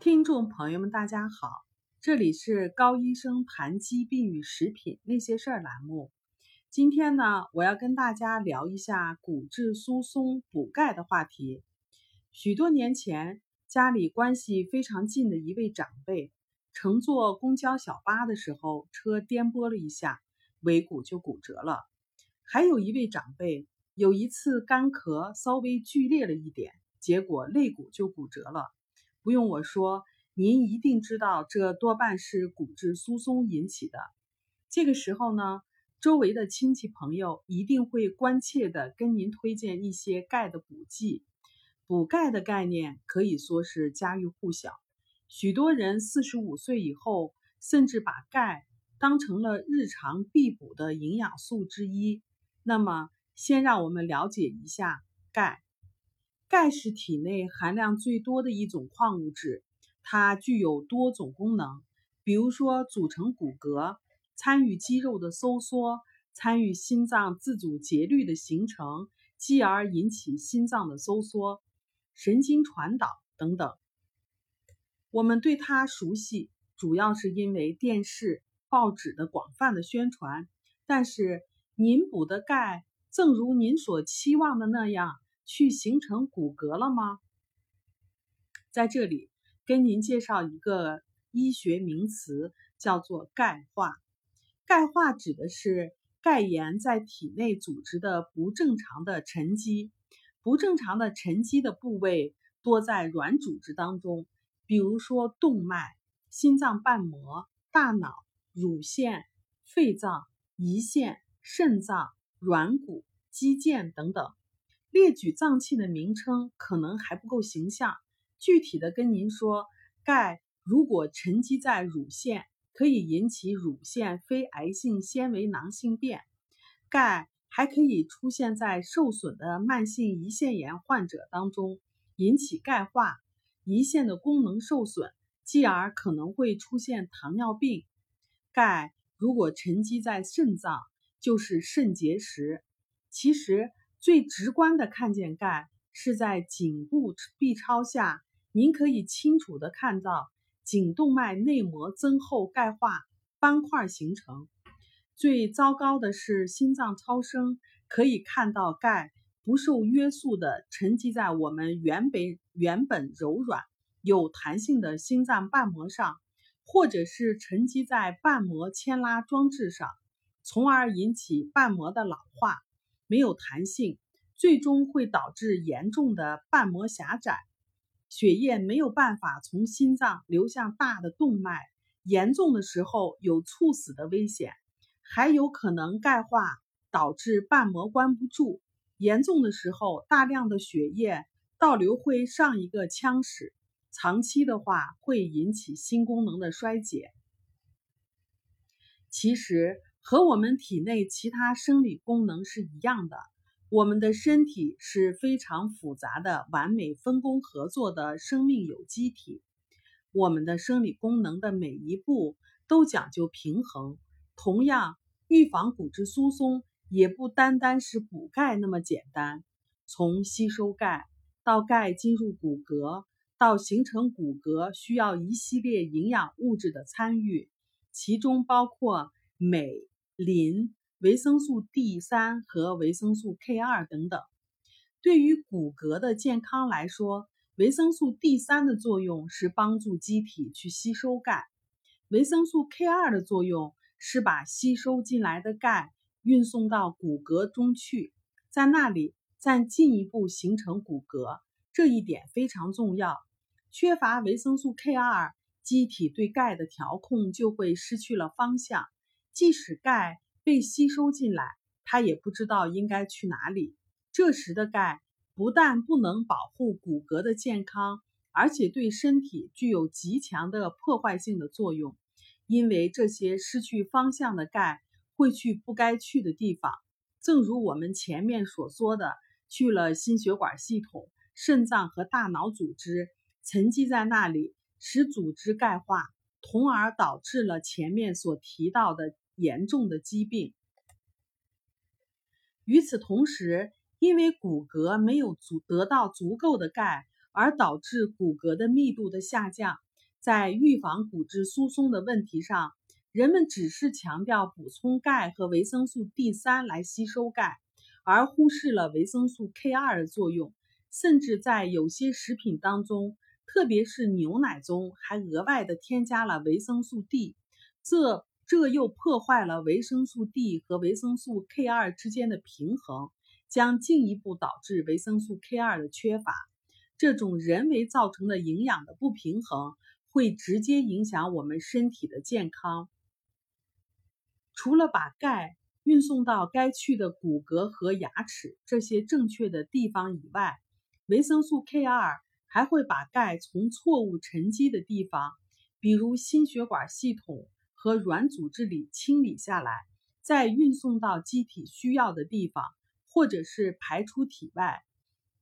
听众朋友们，大家好，这里是高医生谈疾病与食品那些事儿栏目。今天呢，我要跟大家聊一下骨质疏松补钙的话题。许多年前，家里关系非常近的一位长辈，乘坐公交小巴的时候，车颠簸了一下，尾骨就骨折了。还有一位长辈，有一次干咳稍微剧烈了一点，结果肋骨就骨折了。不用我说，您一定知道，这多半是骨质疏松引起的。这个时候呢，周围的亲戚朋友一定会关切的跟您推荐一些钙的补剂。补钙的概念可以说是家喻户晓，许多人四十五岁以后，甚至把钙当成了日常必补的营养素之一。那么，先让我们了解一下钙。钙是体内含量最多的一种矿物质，它具有多种功能，比如说组成骨骼，参与肌肉的收缩，参与心脏自主节律的形成，继而引起心脏的收缩，神经传导等等。我们对它熟悉，主要是因为电视、报纸的广泛的宣传。但是，您补的钙，正如您所期望的那样。去形成骨骼了吗？在这里跟您介绍一个医学名词，叫做钙化。钙化指的是钙盐在体内组织的不正常的沉积。不正常的沉积的部位多在软组织当中，比如说动脉、心脏瓣膜、大脑、乳腺、肺脏、胰腺、肾脏、软骨、肌腱等等。列举脏器的名称可能还不够形象，具体的跟您说，钙如果沉积在乳腺，可以引起乳腺非癌性纤维囊性变。钙还可以出现在受损的慢性胰腺炎患者当中，引起钙化，胰腺的功能受损，继而可能会出现糖尿病。钙如果沉积在肾脏，就是肾结石。其实。最直观的看见钙是在颈部 B 超下，您可以清楚的看到颈动脉内膜增厚钙化斑块形成。最糟糕的是心脏超声可以看到钙不受约束的沉积在我们原本原本柔软有弹性的心脏瓣膜上，或者是沉积在瓣膜牵拉装置上，从而引起瓣膜的老化。没有弹性，最终会导致严重的瓣膜狭窄，血液没有办法从心脏流向大的动脉，严重的时候有猝死的危险，还有可能钙化导致瓣膜关不住，严重的时候大量的血液倒流会上一个腔室，长期的话会引起心功能的衰竭。其实。和我们体内其他生理功能是一样的，我们的身体是非常复杂的、完美分工合作的生命有机体。我们的生理功能的每一步都讲究平衡。同样，预防骨质疏松也不单单是补钙那么简单。从吸收钙到钙进入骨骼，到形成骨骼，需要一系列营养物质的参与，其中包括镁。磷、维生素 D 三和维生素 K 二等等，对于骨骼的健康来说，维生素 D 三的作用是帮助机体去吸收钙，维生素 K 二的作用是把吸收进来的钙运送到骨骼中去，在那里再进一步形成骨骼。这一点非常重要。缺乏维生素 K 二，机体对钙的调控就会失去了方向。即使钙被吸收进来，它也不知道应该去哪里。这时的钙不但不能保护骨骼的健康，而且对身体具有极强的破坏性的作用。因为这些失去方向的钙会去不该去的地方，正如我们前面所说的，去了心血管系统、肾脏和大脑组织，沉积在那里，使组织钙化。从而导致了前面所提到的严重的疾病。与此同时，因为骨骼没有足得到足够的钙，而导致骨骼的密度的下降，在预防骨质疏松的问题上，人们只是强调补充钙和维生素 D 三来吸收钙，而忽视了维生素 K 二的作用，甚至在有些食品当中，特别是牛奶中，还额外的添加了维生素 D，这这又破坏了维生素 D 和维生素 K 二之间的平衡，将进一步导致维生素 K 二的缺乏。这种人为造成的营养的不平衡，会直接影响我们身体的健康。除了把钙运送到该去的骨骼和牙齿这些正确的地方以外，维生素 K2 还会把钙从错误沉积的地方，比如心血管系统和软组织里清理下来，再运送到机体需要的地方，或者是排出体外。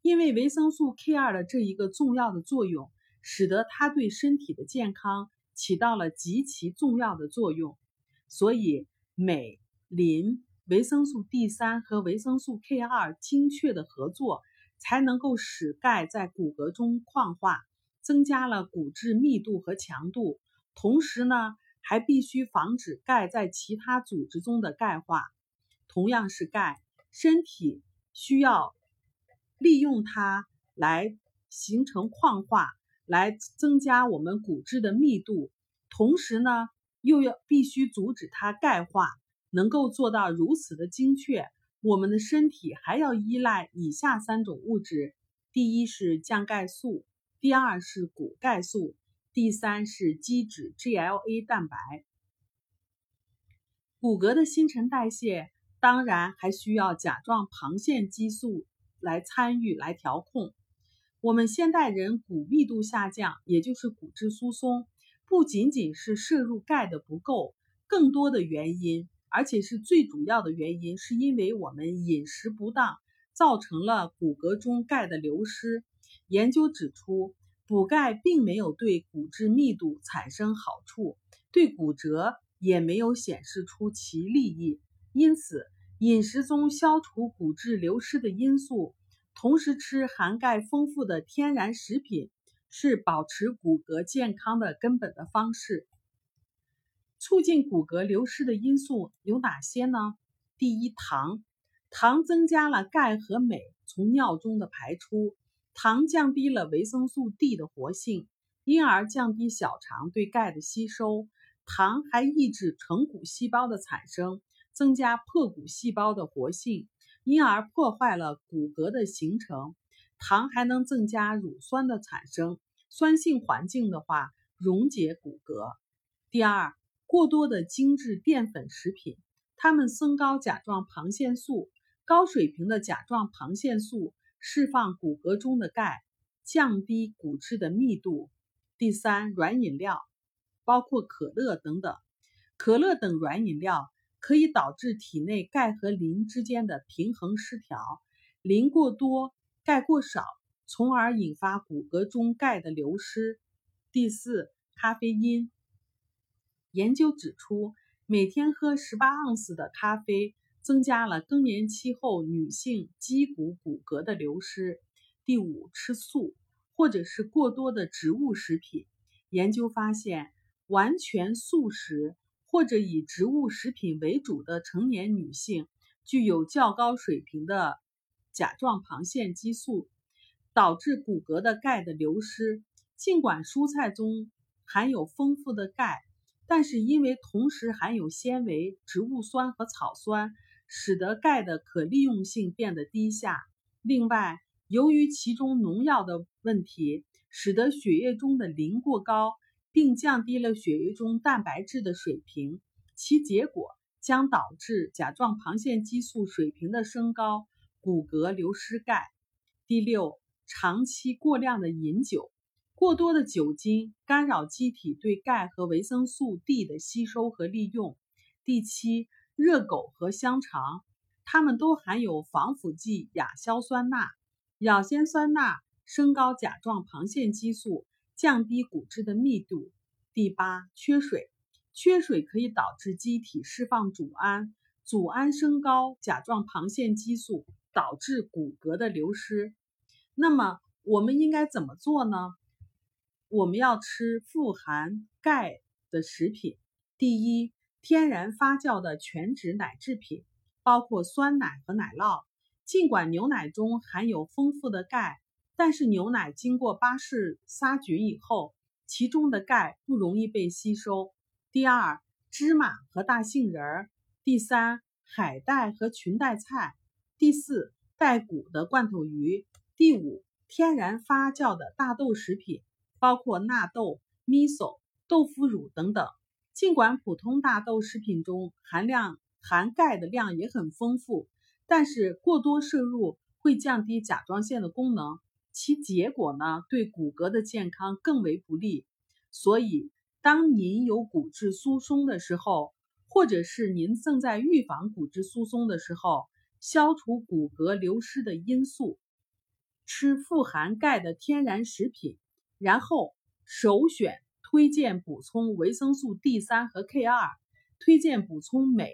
因为维生素 K2 的这一个重要的作用，使得它对身体的健康起到了极其重要的作用，所以。镁、磷、维生素 D 三和维生素 K 二精确的合作，才能够使钙在骨骼中矿化，增加了骨质密度和强度。同时呢，还必须防止钙在其他组织中的钙化。同样是钙，身体需要利用它来形成矿化，来增加我们骨质的密度。同时呢。又要必须阻止它钙化，能够做到如此的精确，我们的身体还要依赖以下三种物质：第一是降钙素，第二是骨钙素，第三是基质 GLA 蛋白。骨骼的新陈代谢当然还需要甲状旁腺激素来参与来调控。我们现代人骨密度下降，也就是骨质疏松。不仅仅是摄入钙的不够，更多的原因，而且是最主要的原因，是因为我们饮食不当，造成了骨骼中钙的流失。研究指出，补钙并没有对骨质密度产生好处，对骨折也没有显示出其利益。因此，饮食中消除骨质流失的因素，同时吃含钙丰富的天然食品。是保持骨骼健康的根本的方式。促进骨骼流失的因素有哪些呢？第一，糖，糖增加了钙和镁从尿中的排出，糖降低了维生素 D 的活性，因而降低小肠对钙的吸收。糖还抑制成骨细胞的产生，增加破骨细胞的活性，因而破坏了骨骼的形成。糖还能增加乳酸的产生，酸性环境的话溶解骨骼。第二，过多的精致淀粉食品，它们升高甲状旁腺素，高水平的甲状旁腺素释放骨骼中的钙，降低骨质的密度。第三，软饮料，包括可乐等等，可乐等软饮料可以导致体内钙和磷之间的平衡失调，磷过多。钙过少，从而引发骨骼中钙的流失。第四，咖啡因。研究指出，每天喝十八盎司的咖啡，增加了更年期后女性肌骨骨骼的流失。第五，吃素或者是过多的植物食品。研究发现，完全素食或者以植物食品为主的成年女性，具有较高水平的。甲状旁腺激素导致骨骼的钙的流失。尽管蔬菜中含有丰富的钙，但是因为同时含有纤维、植物酸和草酸，使得钙的可利用性变得低下。另外，由于其中农药的问题，使得血液中的磷过高，并降低了血液中蛋白质的水平，其结果将导致甲状旁腺激素水平的升高。骨骼流失钙。第六，长期过量的饮酒，过多的酒精干扰机体对钙和维生素 D 的吸收和利用。第七，热狗和香肠，它们都含有防腐剂亚硝酸钠，亚硝酸钠升高甲状旁腺激素，降低骨质的密度。第八，缺水，缺水可以导致机体释放组胺，组胺升高甲状旁腺激素。导致骨骼的流失，那么我们应该怎么做呢？我们要吃富含钙的食品。第一，天然发酵的全脂奶制品，包括酸奶和奶酪。尽管牛奶中含有丰富的钙，但是牛奶经过巴氏杀菌以后，其中的钙不容易被吸收。第二，芝麻和大杏仁儿。第三，海带和裙带菜。第四，带骨的罐头鱼。第五，天然发酵的大豆食品，包括纳豆、miso、豆腐乳等等。尽管普通大豆食品中含量含钙的量也很丰富，但是过多摄入会降低甲状腺的功能，其结果呢对骨骼的健康更为不利。所以，当您有骨质疏松的时候，或者是您正在预防骨质疏松的时候，消除骨骼流失的因素，吃富含钙的天然食品，然后首选。推荐补充维生素 D 三和 K 二，推荐补充镁。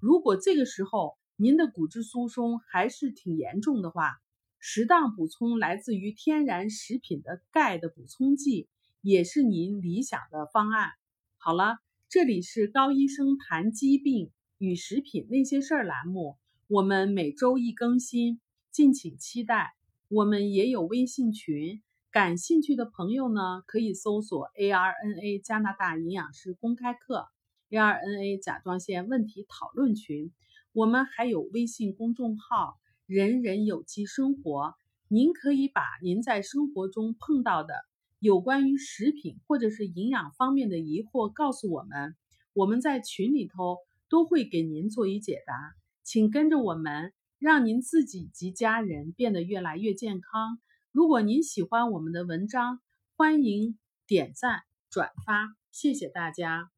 如果这个时候您的骨质疏松还是挺严重的话，适当补充来自于天然食品的钙的补充剂，也是您理想的方案。好了，这里是高医生谈疾病与食品那些事儿栏目，我们每周一更新，敬请期待。我们也有微信群。感兴趣的朋友呢，可以搜索 ARNA 加拿大营养师公开课，ARNA 甲状腺问题讨论群。我们还有微信公众号“人人有机生活”，您可以把您在生活中碰到的有关于食品或者是营养方面的疑惑告诉我们，我们在群里头都会给您做一解答。请跟着我们，让您自己及家人变得越来越健康。如果您喜欢我们的文章，欢迎点赞转发，谢谢大家。